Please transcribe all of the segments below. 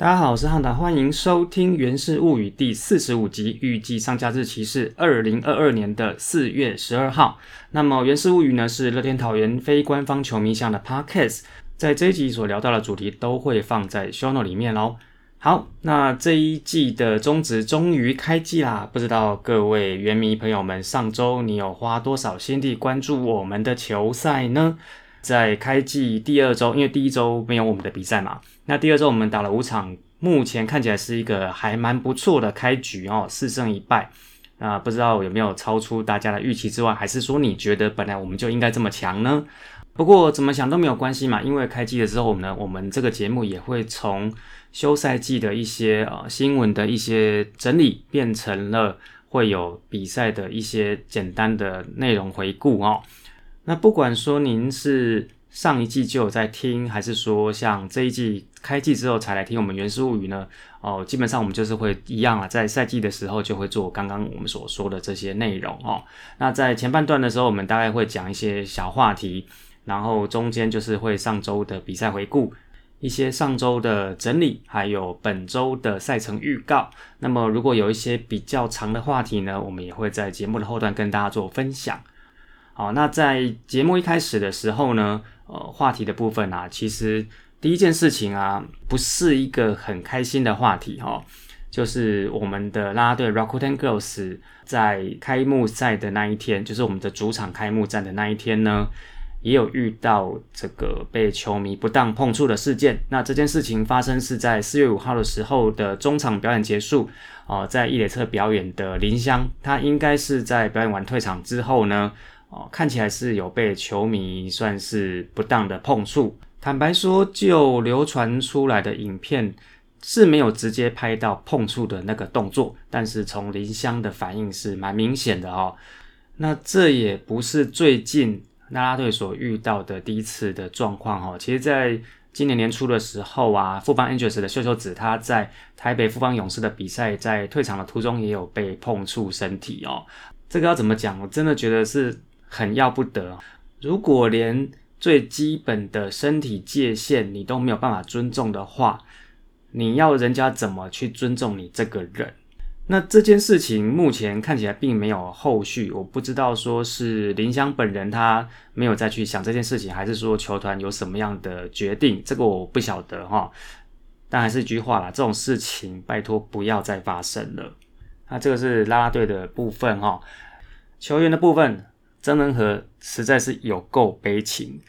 大家好，我是汉达，欢迎收听《源氏物语》第四十五集，预计上架日期是二零二二年的四月十二号。那么，《源氏物语》呢是乐天桃园非官方球迷向的 podcast，在这一集所聊到的主题都会放在 show note 里面喽。好，那这一季的中职终于开季啦！不知道各位原迷朋友们，上周你有花多少心力关注我们的球赛呢？在开季第二周，因为第一周没有我们的比赛嘛，那第二周我们打了五场，目前看起来是一个还蛮不错的开局哦，四胜一败。那不知道有没有超出大家的预期之外，还是说你觉得本来我们就应该这么强呢？不过怎么想都没有关系嘛，因为开机的时候呢，我们这个节目也会从休赛季的一些呃新闻的一些整理，变成了会有比赛的一些简单的内容回顾哦。那不管说您是上一季就有在听，还是说像这一季开季之后才来听我们原始物语呢？哦，基本上我们就是会一样啊，在赛季的时候就会做刚刚我们所说的这些内容哦。那在前半段的时候，我们大概会讲一些小话题，然后中间就是会上周的比赛回顾，一些上周的整理，还有本周的赛程预告。那么如果有一些比较长的话题呢，我们也会在节目的后段跟大家做分享。好，那在节目一开始的时候呢，呃，话题的部分啊，其实第一件事情啊，不是一个很开心的话题哈，就是我们的啦啦队 Rakuten Girls 在开幕赛的那一天，就是我们的主场开幕战的那一天呢，也有遇到这个被球迷不当碰触的事件。那这件事情发生是在四月五号的时候的中场表演结束，哦，在一垒侧表演的林香，他应该是在表演完退场之后呢。哦，看起来是有被球迷算是不当的碰触。坦白说，就流传出来的影片是没有直接拍到碰触的那个动作，但是从林香的反应是蛮明显的哦。那这也不是最近拉拉队所遇到的第一次的状况哦。其实，在今年年初的时候啊，富邦 Angels 的秀秀子他在台北富邦勇士的比赛，在退场的途中也有被碰触身体哦。这个要怎么讲？我真的觉得是。很要不得，如果连最基本的身体界限你都没有办法尊重的话，你要人家怎么去尊重你这个人？那这件事情目前看起来并没有后续，我不知道说是林香本人他没有再去想这件事情，还是说球团有什么样的决定，这个我不晓得哈。但还是一句话啦，这种事情拜托不要再发生了。那这个是啦啦队的部分哈，球员的部分。曾仁和实在是有够悲情。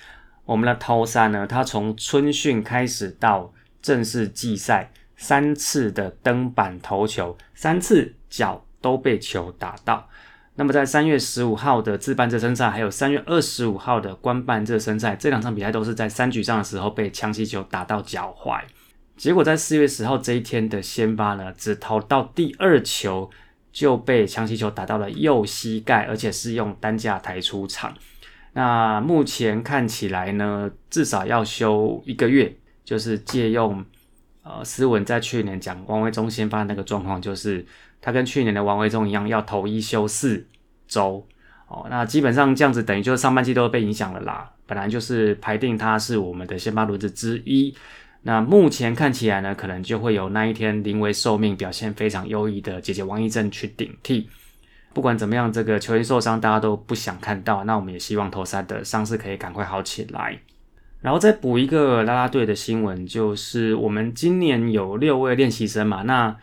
我们的涛山呢，他从春训开始到正式季赛，三次的登板投球，三次脚都被球打到。那么在三月十五号的自办热身赛，还有三月二十五号的官办热身赛，这两场比赛都是在三局上的时候被枪击球打到脚踝。结果在四月十号这一天的先发呢，只投到第二球。就被强袭球打到了右膝盖，而且是用担架抬出场。那目前看起来呢，至少要休一个月。就是借用呃斯文在去年讲王维忠先发那个状况，就是他跟去年的王维忠一样，要投一休四周。哦，那基本上这样子等于就是上半季都被影响了啦。本来就是排定他是我们的先发轮子之一。那目前看起来呢，可能就会有那一天临危受命、表现非常优异的姐姐王一正去顶替。不管怎么样，这个球员受伤，大家都不想看到。那我们也希望头三的伤势可以赶快好起来。然后再补一个啦啦队的新闻，就是我们今年有六位练习生嘛，那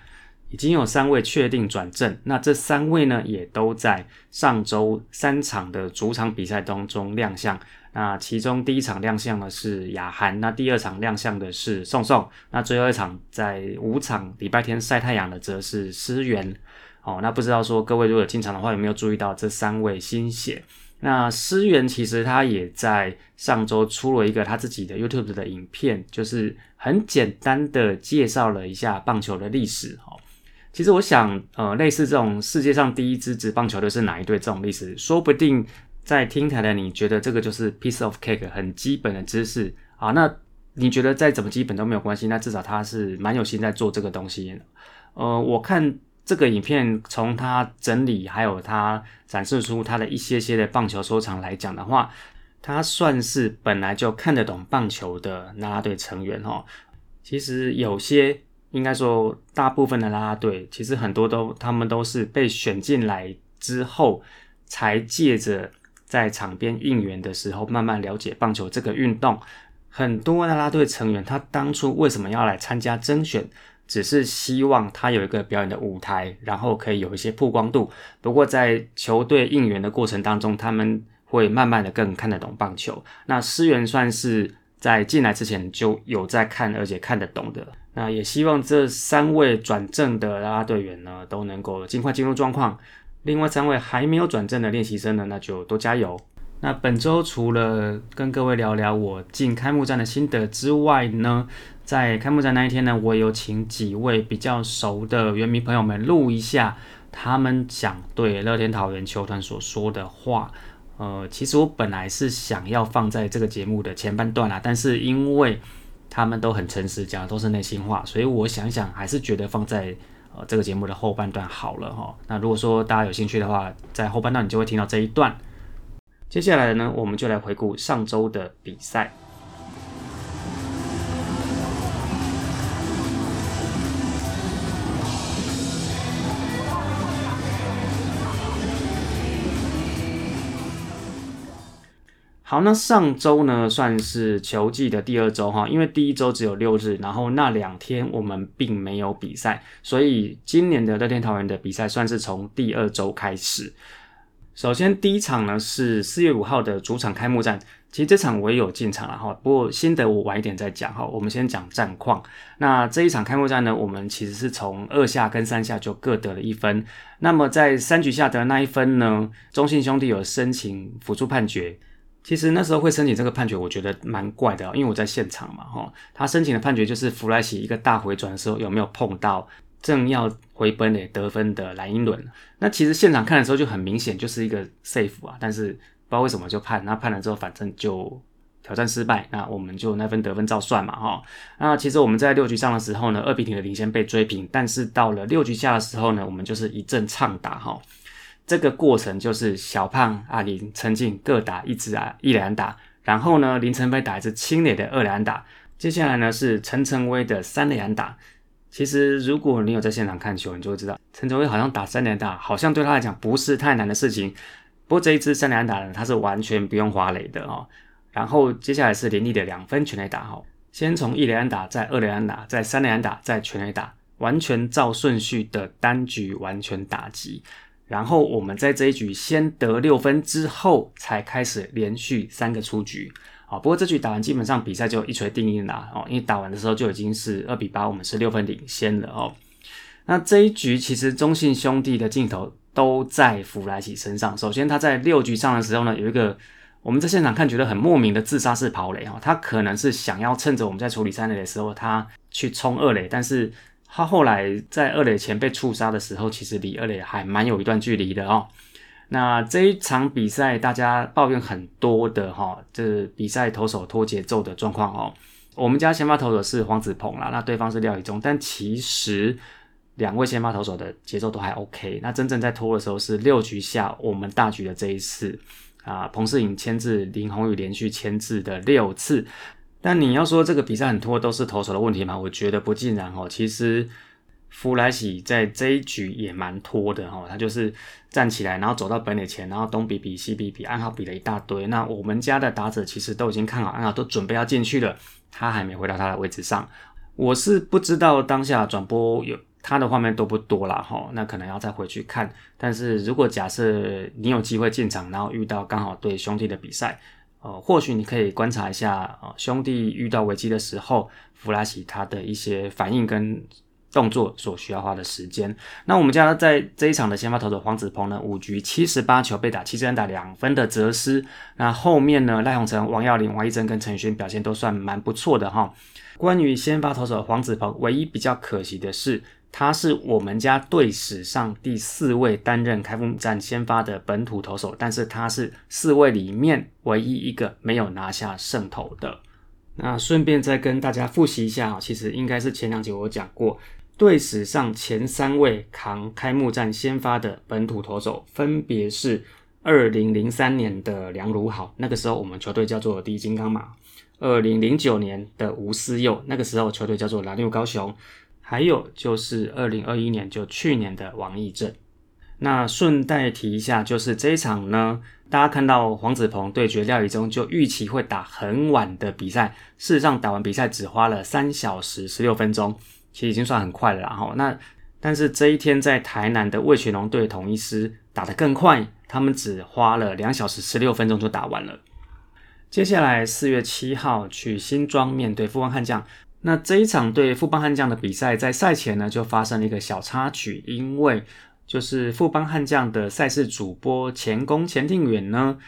已经有三位确定转正。那这三位呢，也都在上周三场的主场比赛当中亮相。那其中第一场亮相的是雅涵，那第二场亮相的是宋宋，那最后一场在五场礼拜天晒太阳的则是思源。哦，那不知道说各位如果进场的话，有没有注意到这三位新血？那思源其实他也在上周出了一个他自己的 YouTube 的影片，就是很简单的介绍了一下棒球的历史。哦，其实我想，呃，类似这种世界上第一支职棒球队是哪一队这种历史，说不定。在听台的你觉得这个就是 piece of cake 很基本的知识啊？那你觉得再怎么基本都没有关系？那至少他是蛮有心在做这个东西。呃，我看这个影片，从他整理还有他展示出他的一些些的棒球收藏来讲的话，他算是本来就看得懂棒球的啦啦队成员哦。其实有些应该说大部分的啦啦队，其实很多都他们都是被选进来之后，才借着在场边应援的时候，慢慢了解棒球这个运动。很多啦啦队成员，他当初为什么要来参加甄选？只是希望他有一个表演的舞台，然后可以有一些曝光度。不过在球队应援的过程当中，他们会慢慢的更看得懂棒球。那思源算是在进来之前就有在看，而且看得懂的。那也希望这三位转正的啦啦队员呢，都能够尽快进入状况。另外三位还没有转正的练习生呢，那就多加油。那本周除了跟各位聊聊我进开幕战的心得之外呢，在开幕战那一天呢，我有请几位比较熟的原迷朋友们录一下他们想对乐天桃园球团所说的话。呃，其实我本来是想要放在这个节目的前半段啦，但是因为他们都很诚实，讲的都是内心话，所以我想想还是觉得放在呃这个节目的后半段好了哈。那如果说大家有兴趣的话，在后半段你就会听到这一段。接下来呢，我们就来回顾上周的比赛。好，那上周呢算是球季的第二周哈，因为第一周只有六日，然后那两天我们并没有比赛，所以今年的乐天桃园的比赛算是从第二周开始。首先，第一场呢是四月五号的主场开幕战。其实这场我也有进场了哈，不过心得我晚一点再讲哈。我们先讲战况。那这一场开幕战呢，我们其实是从二下跟三下就各得了一分。那么在三局下得那一分呢，中信兄弟有申请辅助判决。其实那时候会申请这个判决，我觉得蛮怪的，因为我在现场嘛哈。他申请的判决就是弗莱奇一个大回转的时候有没有碰到。正要回本的得分的蓝英伦，那其实现场看的时候就很明显，就是一个 safe 啊，但是不知道为什么就判，那判了之后反正就挑战失败，那我们就那分得分照算嘛哈。那其实我们在六局上的时候呢，二比零的领先被追平，但是到了六局下的时候呢，我们就是一阵畅打哈。这个过程就是小胖、阿林、陈进各打一支啊一两打，然后呢林晨飞打一支清磊的二两打，接下来呢是陈晨威的三两打。其实，如果你有在现场看球，你就会知道，陈哲威好像打三连打，好像对他来讲不是太难的事情。不过这一支三连打呢，他是完全不用花雷的哦。然后接下来是连续的两分全垒打哈，先从一连打，再二连打，再三连打，再全垒打，完全照顺序的单局完全打击。然后我们在这一局先得六分之后，才开始连续三个出局。啊，不过这局打完，基本上比赛就一锤定音了哦，因为打完的时候就已经是二比八，我们是六分领先了哦。那这一局其实中信兄弟的镜头都在弗莱奇身上。首先他在六局上的时候呢，有一个我们在现场看觉得很莫名的自杀式跑垒哈，他可能是想要趁着我们在处理三垒的时候，他去冲二垒，但是他后来在二垒前被触杀的时候，其实离二垒还蛮有一段距离的哦。那这一场比赛，大家抱怨很多的哈，这比赛投手拖节奏的状况哦。我们家先发投手是黄子鹏啦，那对方是廖以忠，但其实两位先发投手的节奏都还 OK。那真正在拖的时候是六局下我们大局的这一次啊，彭世颖牵制林宏宇连续牵制的六次。但你要说这个比赛很拖都是投手的问题吗？我觉得不尽然哦，其实。弗莱喜在这一局也蛮拖的哈，他就是站起来，然后走到本垒前，然后东比比西比比，暗号比了一大堆。那我们家的打者其实都已经看好暗号，都准备要进去了，他还没回到他的位置上。我是不知道当下转播有他的画面多不多啦哈，那可能要再回去看。但是如果假设你有机会进场，然后遇到刚好对兄弟的比赛，呃，或许你可以观察一下啊，兄弟遇到危机的时候，弗拉奇他的一些反应跟。动作所需要花的时间。那我们家在这一场的先发投手黄子鹏呢，五局七十八球被打七支安打两分的折失。那后面呢，赖鸿成、王耀林、王一真跟陈宇轩表现都算蛮不错的哈。关于先发投手黄子鹏，唯一比较可惜的是，他是我们家队史上第四位担任开幕战先发的本土投手，但是他是四位里面唯一一个没有拿下胜投的。那顺便再跟大家复习一下啊其实应该是前两集我讲过。队史上前三位扛开幕战先发的本土投手，分别是二零零三年的梁如豪，那个时候我们球队叫做第一金刚马；二零零九年的吴思佑，那个时候球队叫做蓝六高雄；还有就是二零二一年就去年的王义正。那顺带提一下，就是这一场呢，大家看到黄子鹏对决廖以中就预期会打很晚的比赛，事实上打完比赛只花了三小时十六分钟，其实已经算很快了。然后那但是这一天在台南的魏全龙队统一师打得更快，他们只花了两小时十六分钟就打完了。接下来四月七号去新庄面对富邦悍将，那这一场对富邦悍将的比赛在赛前呢就发生了一个小插曲，因为。就是富邦悍将的赛事主播前宫钱定远呢，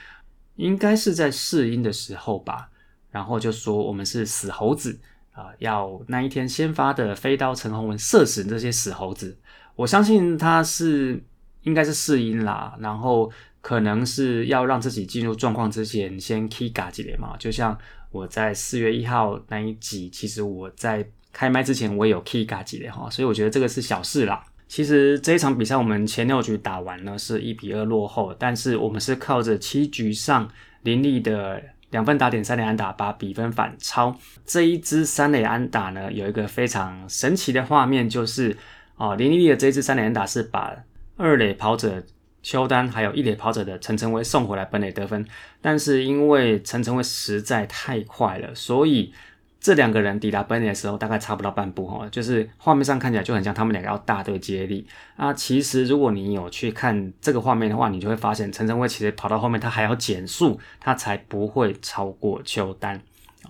应该是在试音的时候吧，然后就说我们是死猴子啊，要那一天先发的飞刀陈宏文射死这些死猴子。我相信他是应该是试音啦，然后可能是要让自己进入状况之前先 key 嘎几连嘛。就像我在四月一号那一集，其实我在开麦之前我也有 key 嘎几的哈，所以我觉得这个是小事啦。其实这一场比赛，我们前六局打完呢，是一比二落后，但是我们是靠着七局上林立的两分打点三垒安打把比分反超。这一支三垒安打呢，有一个非常神奇的画面，就是哦林立的这一支三垒安打是把二垒跑者邱丹还有一垒跑者的陈晨威送回来本垒得分，但是因为陈晨威实在太快了，所以。这两个人抵达本垒的时候，大概差不到半步哈，就是画面上看起来就很像他们两个要大队接力啊。其实如果你有去看这个画面的话，你就会发现陈晨威其实跑到后面他还要减速，他才不会超过邱丹。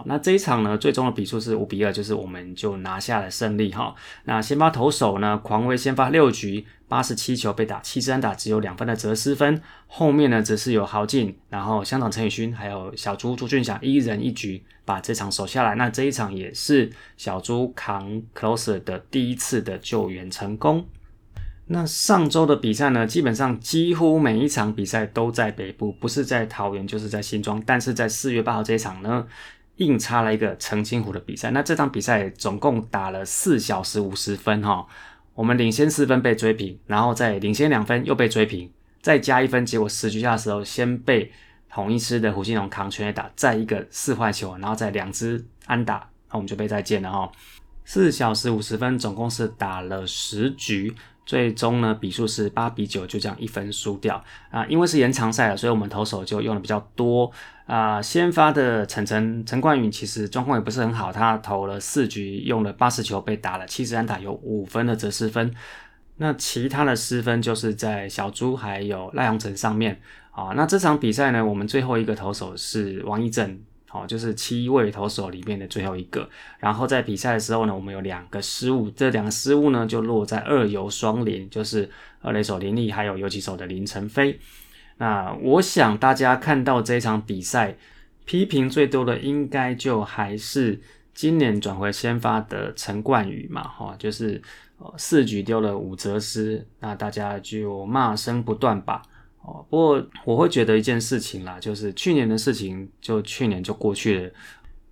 那这一场呢，最终的比数是五比二，就是我们就拿下了胜利哈。那先发投手呢，狂威先发六局八十七球被打七支安打，只有两分的折失分。后面呢，则是有豪进，然后香港陈宇勋还有小猪朱俊祥一人一局把这场守下来。那这一场也是小猪扛 closer 的第一次的救援成功。那上周的比赛呢，基本上几乎每一场比赛都在北部，不是在桃园就是在新庄。但是在四月八号这一场呢。硬插了一个澄清湖的比赛，那这场比赛总共打了四小时五十分哈，我们领先四分被追平，然后再领先两分又被追平，再加一分，结果十局下的时候先被同一师的胡金龙扛全垒打，再一个四坏球，然后再两支安打，那我们就被再见了哈。四小时五十分总共是打了十局。最终呢，比数是八比九，就这样一分输掉啊。因为是延长赛了，所以我们投手就用的比较多啊。先发的陈陈陈冠宇其实状况也不是很好，他投了四局，用了八十球，被打了七十安打，有五分的折失分。那其他的失分就是在小朱还有赖阳城上面啊。那这场比赛呢，我们最后一个投手是王一正。好，就是七位投手里面的最后一个。然后在比赛的时候呢，我们有两个失误，这两个失误呢就落在二游双林，就是二垒手林立，还有游击手的林晨飞。那我想大家看到这场比赛，批评最多的应该就还是今年转回先发的陈冠宇嘛，哈，就是四局丢了五折失，那大家就骂声不断吧。哦，不过我会觉得一件事情啦，就是去年的事情就去年就过去了。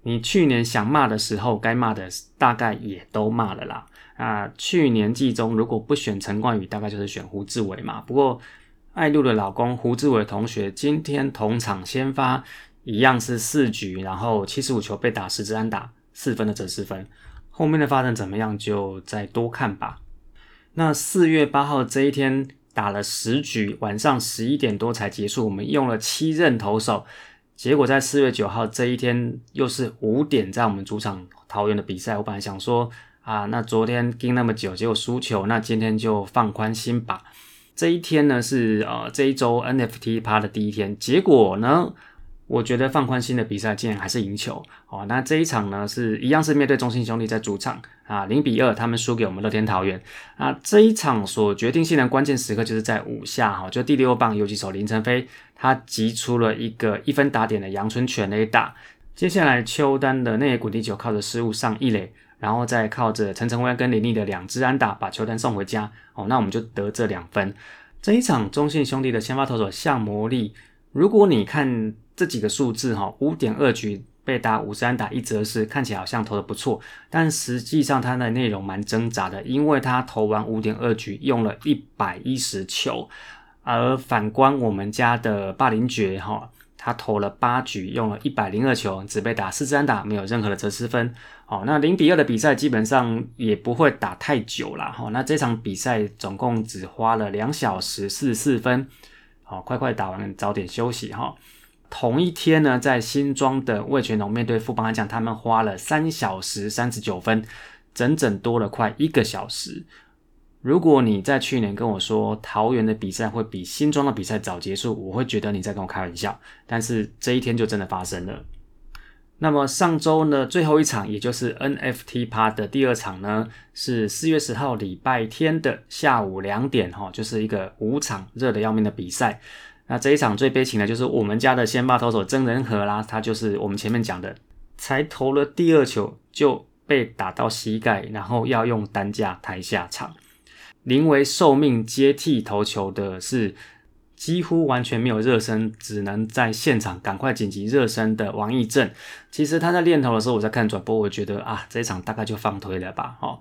你去年想骂的时候，该骂的大概也都骂了啦。啊，去年季中如果不选陈冠宇，大概就是选胡志伟嘛。不过爱露的老公胡志伟同学今天同场先发，一样是四局，然后七十五球被打十支安打，四分的折四分。后面的发展怎么样，就再多看吧。那四月八号这一天。打了十局，晚上十一点多才结束。我们用了七任投手，结果在四月九号这一天又是五点在我们主场桃园的比赛。我本来想说啊，那昨天盯那么久，结果输球，那今天就放宽心吧。这一天呢是呃这一周 NFT 趴的第一天，结果呢？我觉得放宽心的比赛竟然还是赢球哦。那这一场呢，是一样是面对中信兄弟在主场啊，零比二他们输给我们乐天桃园啊。这一场所决定性的关键时刻就是在五下哈，就第六棒游击手林晨飞他击出了一个一分打点的阳春全垒打。接下来邱丹的内野滚地球靠着失误上一垒，然后再靠着陈晨威跟林立的两支安打把邱丹送回家哦。那我们就得这两分。这一场中信兄弟的先发投手向魔力，如果你看。这几个数字哈，五点二局被打五十三打一折是看起来好像投的不错，但实际上它的内容蛮挣扎的，因为他投完五点二局用了一百一十球，而反观我们家的霸凌爵哈，他投了八局，用了一百零二球，只被打四支安打，没有任何的折失分。哦，那零比二的比赛基本上也不会打太久了。哈，那这场比赛总共只花了两小时四十四分。好，快快打完，早点休息哈。同一天呢，在新庄的魏全龙面对富邦来讲，他们花了三小时三十九分，整整多了快一个小时。如果你在去年跟我说桃园的比赛会比新庄的比赛早结束，我会觉得你在跟我开玩笑。但是这一天就真的发生了。那么上周呢，最后一场，也就是 NFT 趴的第二场呢，是四月十号礼拜天的下午两点，哈，就是一个五场热的要命的比赛。那这一场最悲情的就是我们家的先发投手曾仁和啦，他就是我们前面讲的，才投了第二球就被打到膝盖，然后要用担架抬下场。临危受命接替投球的是几乎完全没有热身，只能在现场赶快紧急热身的王义正。其实他在练投的时候，我在看转播，我觉得啊，这一场大概就放推了吧。哦，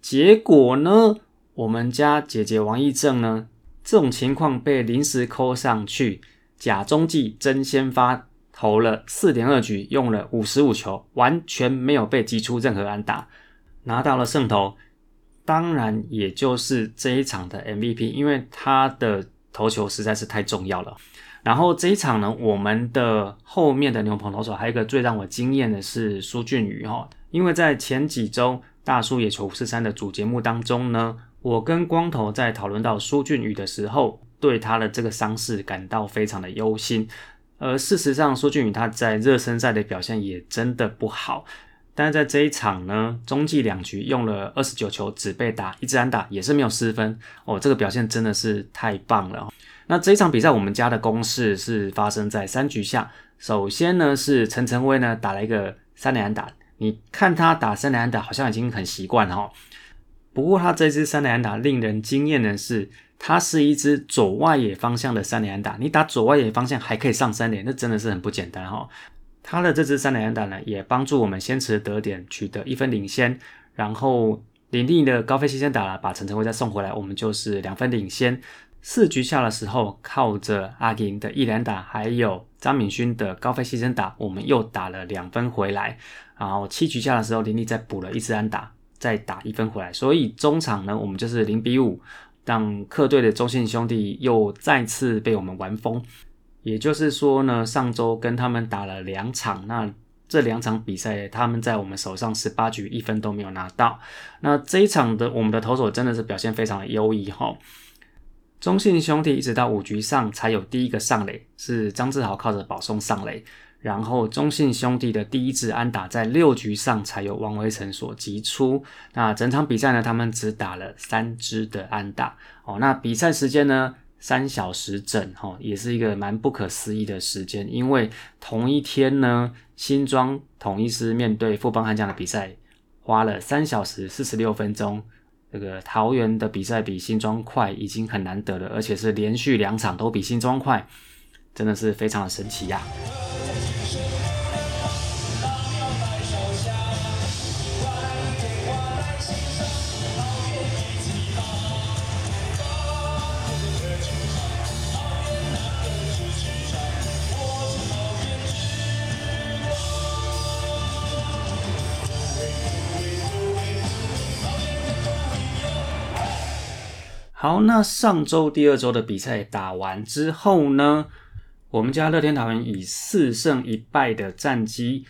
结果呢，我们家姐姐王义正呢，这种情况被临时扣上去，假中继真先发投了四点二局，用了五十五球，完全没有被击出任何安打，拿到了胜投。当然，也就是这一场的 MVP，因为他的投球实在是太重要了。然后这一场呢，我们的后面的牛棚投手还有一个最让我惊艳的是苏俊宇哈，因为在前几周大叔野球五四三的主节目当中呢，我跟光头在讨论到苏俊宇的时候，对他的这个伤势感到非常的忧心。而事实上，苏俊宇他在热身赛的表现也真的不好。但是在这一场呢，中继两局用了二十九球，只被打一支安打，也是没有失分哦。这个表现真的是太棒了。那这一场比赛，我们家的攻势是发生在三局下。首先呢，是陈晨威呢打了一个三连安打。你看他打三连安打，好像已经很习惯哈。不过他这支三连安打令人惊艳的是，它是一支左外野方向的三连安打。你打左外野方向还可以上三连，那真的是很不简单哈。他的这支三连安打呢，也帮助我们先持得点，取得一分领先。然后林立的高飞牺牲打了把陈晨辉再送回来，我们就是两分领先。四局下的时候，靠着阿银的一连打，还有张敏勋的高飞牺牲打，我们又打了两分回来。然后七局下的时候，林立再补了一支安打，再打一分回来。所以中场呢，我们就是零比五，让客队的中信兄弟又再次被我们玩疯。也就是说呢，上周跟他们打了两场，那这两场比赛他们在我们手上十八局一分都没有拿到。那这一场的我们的投手真的是表现非常的优异哈。中信兄弟一直到五局上才有第一个上垒，是张志豪靠着保送上垒。然后中信兄弟的第一支安打在六局上才由王维成所击出。那整场比赛呢，他们只打了三支的安打哦。那比赛时间呢？三小时整，哈，也是一个蛮不可思议的时间。因为同一天呢，新庄统一师面对富邦悍将的比赛花了三小时四十六分钟。这个桃园的比赛比新庄快，已经很难得了，而且是连续两场都比新庄快，真的是非常的神奇呀。好，那上周第二周的比赛打完之后呢，我们家乐天桃园以四胜一败的战绩，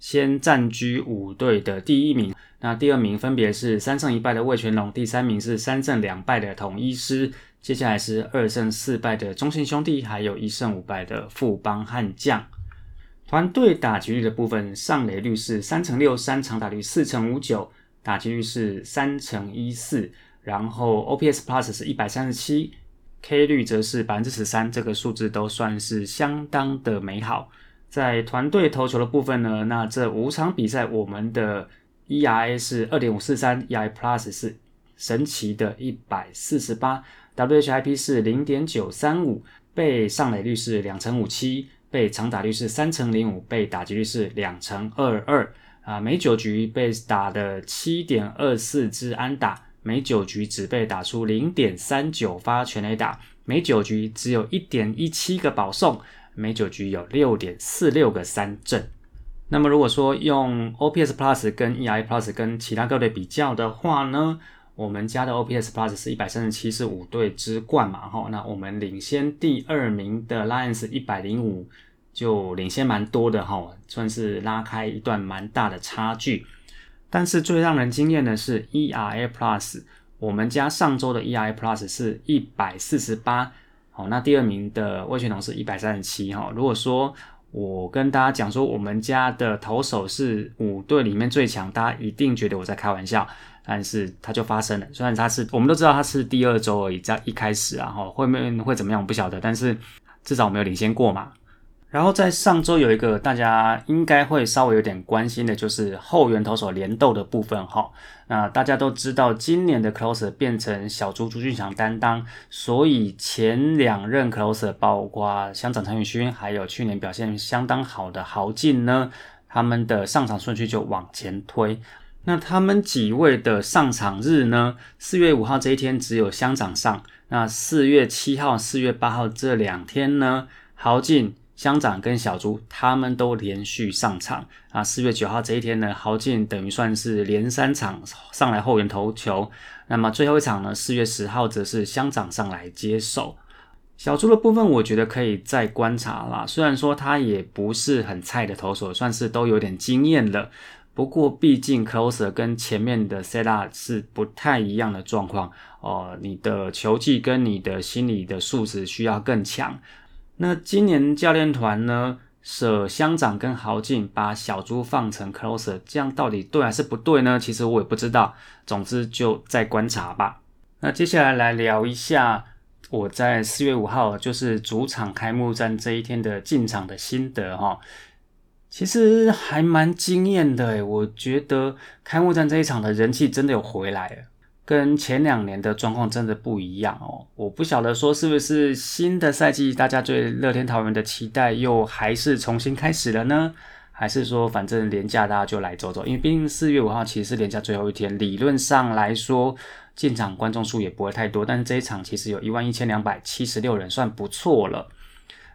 先占据五队的第一名。那第二名分别是三胜一败的魏全龙，第三名是三胜两败的统一师，接下来是二胜四败的中信兄弟，还有一胜五败的富邦悍将。团队打击率的部分，上垒率是三乘六三，长打率四乘五九，打击率是三乘一四。然后 OPS Plus 是一百三十七，K 率则是百分之十三，这个数字都算是相当的美好。在团队投球的部分呢，那这五场比赛我们的 ERA 是二点五四三，ERA Plus 是神奇的一百四十八，WHIP 是零点九三五，被上垒率是两成五七，被长打率是三成零五，被打击率是两成二二，啊，每九局被打的七点二四支安打。每九局只被打出零点三九发全垒打，每九局只有一点一七个保送，每九局有六点四六个三振。那么如果说用 OPS Plus 跟 Ei Plus 跟其他各队比较的话呢，我们家的 OPS Plus 是一百三十七，是五队之冠嘛，哈，那我们领先第二名的 Lions 一百零五，就领先蛮多的哈，算是拉开一段蛮大的差距。但是最让人惊艳的是 ERA Plus，我们家上周的 ERA Plus 是一百四十八，好，那第二名的魏全龙是一百三十七哈。如果说我跟大家讲说，我们家的投手是五队里面最强，大家一定觉得我在开玩笑，但是它就发生了。虽然它是我们都知道它是第二周而已，在一开始啊，哈，后面会怎么样我不晓得，但是至少我没有领先过嘛。然后在上周有一个大家应该会稍微有点关心的，就是后援投手联斗的部分哈。那大家都知道，今年的 closer 变成小猪朱俊祥担当，所以前两任 closer 包括乡长陈宇勋，还有去年表现相当好的豪进呢，他们的上场顺序就往前推。那他们几位的上场日呢？四月五号这一天只有乡长上，那四月七号、四月八号这两天呢，豪进。乡长跟小猪他们都连续上场啊！四月九号这一天呢，豪进等于算是连三场上来后援投球。那么最后一场呢，四月十号则是乡长上来接手。小猪的部分，我觉得可以再观察啦。虽然说他也不是很菜的投手，算是都有点经验了。不过毕竟 closer 跟前面的 set up 是不太一样的状况哦。你的球技跟你的心理的素质需要更强。那今年教练团呢，舍乡长跟豪进把小猪放成 closer，这样到底对还是不对呢？其实我也不知道。总之就再观察吧。那接下来来聊一下我在四月五号，就是主场开幕战这一天的进场的心得哈。其实还蛮惊艳的诶，我觉得开幕战这一场的人气真的有回来了。跟前两年的状况真的不一样哦，我不晓得说是不是新的赛季大家对乐天桃园的期待又还是重新开始了呢？还是说反正廉价大家就来走走？因为毕竟四月五号其实是廉价最后一天，理论上来说进场观众数也不会太多，但是这一场其实有一万一千两百七十六人，算不错了。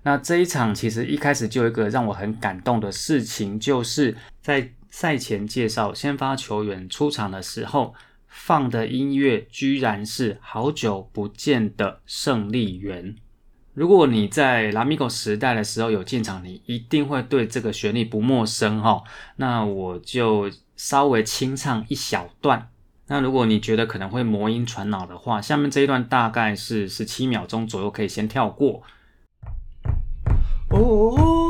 那这一场其实一开始就有一个让我很感动的事情，就是在赛前介绍先发球员出场的时候。放的音乐居然是好久不见的胜利员。如果你在拉米狗时代的时候有进场，你一定会对这个旋律不陌生哈。那我就稍微清唱一小段。那如果你觉得可能会魔音传脑的话，下面这一段大概是十七秒钟左右，可以先跳过。哦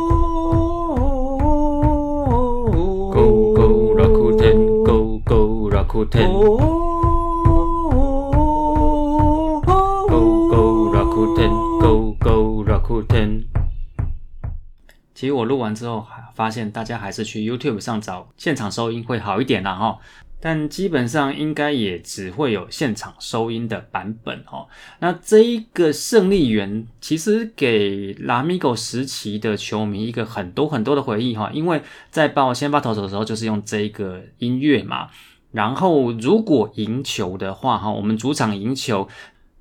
Go go Rakuten, go go Rakuten。其实我录完之后，发现大家还是去 YouTube 上找现场收音会好一点啦哈。但基本上应该也只会有现场收音的版本哦。那这一个胜利员其实给拉米狗时期的球迷一个很多很多的回忆哈，因为在报先发投手的时候就是用这一个音乐嘛。然后，如果赢球的话，哈，我们主场赢球，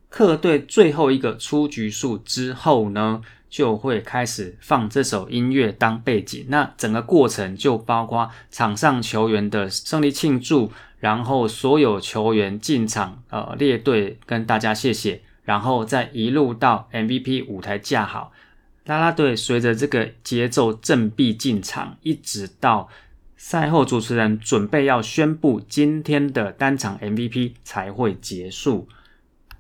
客队最后一个出局数之后呢，就会开始放这首音乐当背景。那整个过程就包括场上球员的胜利庆祝，然后所有球员进场，呃，列队跟大家谢谢，然后再一路到 MVP 舞台架好，啦啦队随着这个节奏振臂进场，一直到。赛后，主持人准备要宣布今天的单场 MVP 才会结束。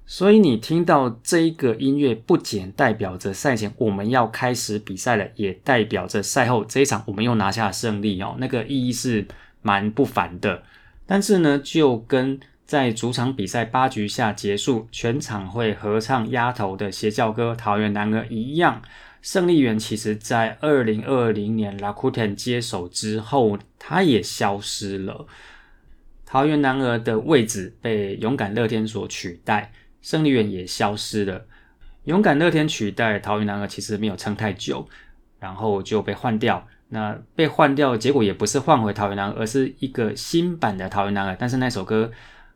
所以你听到这一个音乐，不仅代表着赛前我们要开始比赛了，也代表着赛后这一场我们又拿下胜利哦。那个意义是蛮不凡的。但是呢，就跟在主场比赛八局下结束，全场会合唱压头的邪教歌《桃园男儿》一样。胜利园其实，在二零二零年拉库滕接手之后，他也消失了。桃园男儿的位置被勇敢乐天所取代，胜利园也消失了。勇敢乐天取代桃园男儿，其实没有撑太久，然后就被换掉。那被换掉，结果也不是换回桃园男儿，而是一个新版的桃园男儿。但是那首歌，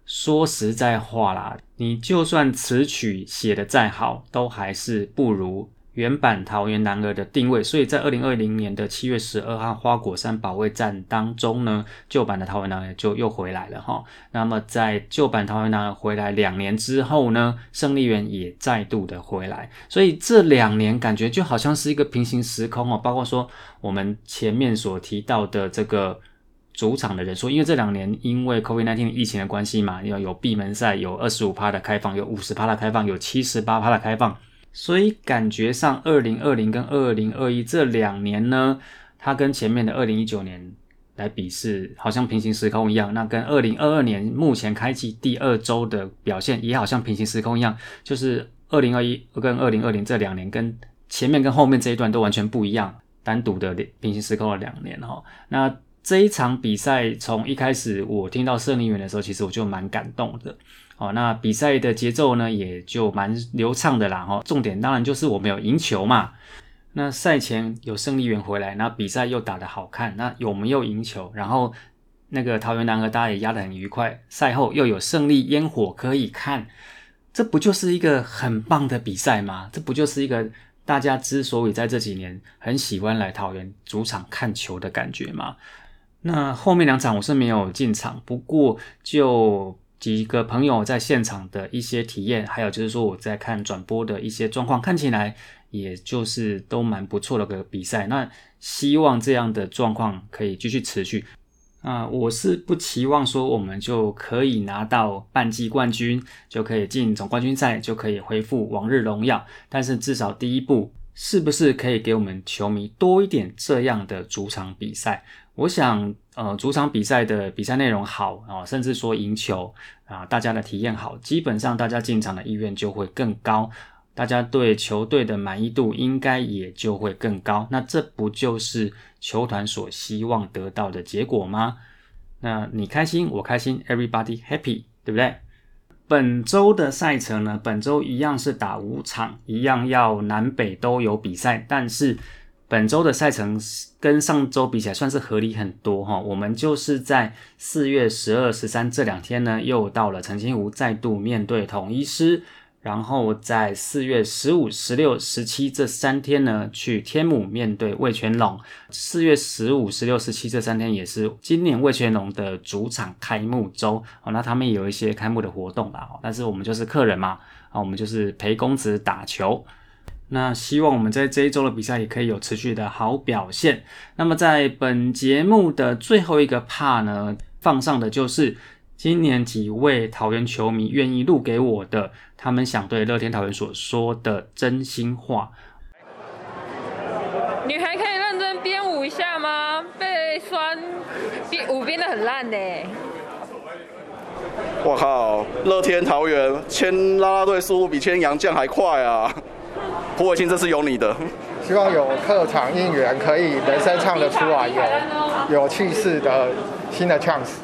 说实在话啦，你就算词曲写的再好，都还是不如。原版桃园男儿的定位，所以在二零二零年的七月十二号花果山保卫战当中呢，旧版的桃园男儿就又回来了哈。那么在旧版桃园男儿回来两年之后呢，胜利园也再度的回来，所以这两年感觉就好像是一个平行时空哦。包括说我们前面所提到的这个主场的人数，因为这两年因为 COVID-19 疫情的关系嘛，要有闭门赛，有二十五趴的开放，有五十趴的开放，有七十八趴的开放。所以感觉上，二零二零跟二零二一这两年呢，它跟前面的二零一九年来比是好像平行时空一样。那跟二零二二年目前开启第二周的表现也好像平行时空一样，就是二零二一跟二零二零这两年跟前面跟后面这一段都完全不一样，单独的平行时空了两年哈。那这一场比赛从一开始我听到胜利员的时候，其实我就蛮感动的。哦，那比赛的节奏呢，也就蛮流畅的啦。哈，重点当然就是我们有赢球嘛。那赛前有胜利员回来，那比赛又打得好看，那有没有赢球？然后那个桃园男和大家也压得很愉快。赛后又有胜利烟火可以看，这不就是一个很棒的比赛吗？这不就是一个大家之所以在这几年很喜欢来桃园主场看球的感觉吗？那后面两场我是没有进场，不过就。几个朋友在现场的一些体验，还有就是说我在看转播的一些状况，看起来也就是都蛮不错的个比赛。那希望这样的状况可以继续持续。啊，我是不期望说我们就可以拿到半季冠军，就可以进总冠军赛，就可以恢复往日荣耀。但是至少第一步，是不是可以给我们球迷多一点这样的主场比赛？我想，呃，主场比赛的比赛内容好啊，甚至说赢球啊，大家的体验好，基本上大家进场的意愿就会更高，大家对球队的满意度应该也就会更高。那这不就是球团所希望得到的结果吗？那你开心，我开心，everybody happy，对不对？本周的赛程呢，本周一样是打五场，一样要南北都有比赛，但是。本周的赛程跟上周比起来算是合理很多哈，我们就是在四月十二、十三这两天呢，又到了澄清湖再度面对统一师，然后在四月十五、十六、十七这三天呢，去天母面对魏全龙。四月十五、十六、十七这三天也是今年魏全龙的主场开幕周哦，那他们有一些开幕的活动啦，但是我们就是客人嘛，啊，我们就是陪公子打球。那希望我们在这一周的比赛也可以有持续的好表现。那么在本节目的最后一个 part 呢，放上的就是今年几位桃园球迷愿意录给我的，他们想对乐天桃园所说的真心话。女孩可以认真编舞一下吗？被酸编舞编的很烂呢。我靠，乐天桃园签拉拉队速度比签洋将还快啊！胡伟清，这是有你的。希望有客场应援，可以人声唱得出来，有有气势的新的 chance。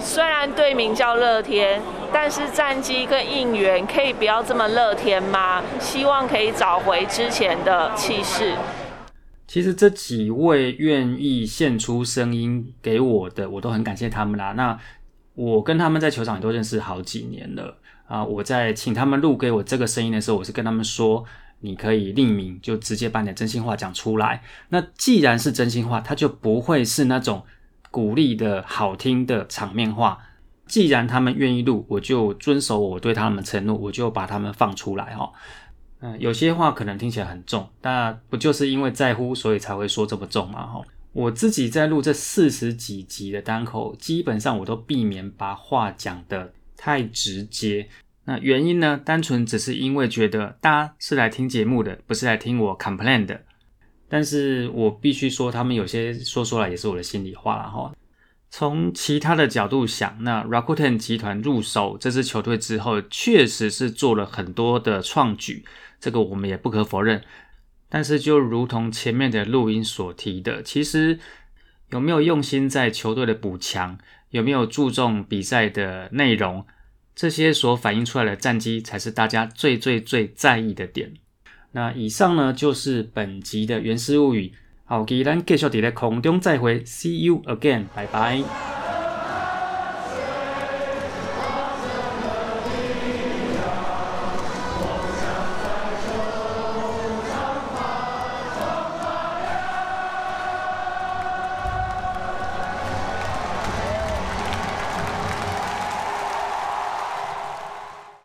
虽然队名叫乐天，但是战绩跟应援可以不要这么乐天吗？希望可以找回之前的气势。其实这几位愿意献出声音给我的，我都很感谢他们啦。那我跟他们在球场也都认识好几年了啊。我在请他们录给我这个声音的时候，我是跟他们说。你可以匿名，就直接把你的真心话讲出来。那既然是真心话，它就不会是那种鼓励的好听的场面话。既然他们愿意录，我就遵守我对他们承诺，我就把他们放出来哈。嗯，有些话可能听起来很重，但不就是因为在乎，所以才会说这么重嘛哈。我自己在录这四十几集的单口，基本上我都避免把话讲的太直接。那原因呢？单纯只是因为觉得大家是来听节目的，不是来听我 complain 的。但是我必须说，他们有些说出来也是我的心里话了哈。从其他的角度想，那 Rakuten 集团入手这支球队之后，确实是做了很多的创举，这个我们也不可否认。但是就如同前面的录音所提的，其实有没有用心在球队的补强，有没有注重比赛的内容？这些所反映出来的战机，才是大家最最最在意的点。那以上呢，就是本集的原始物语。好，既然继续在空中再会，See you again，拜拜。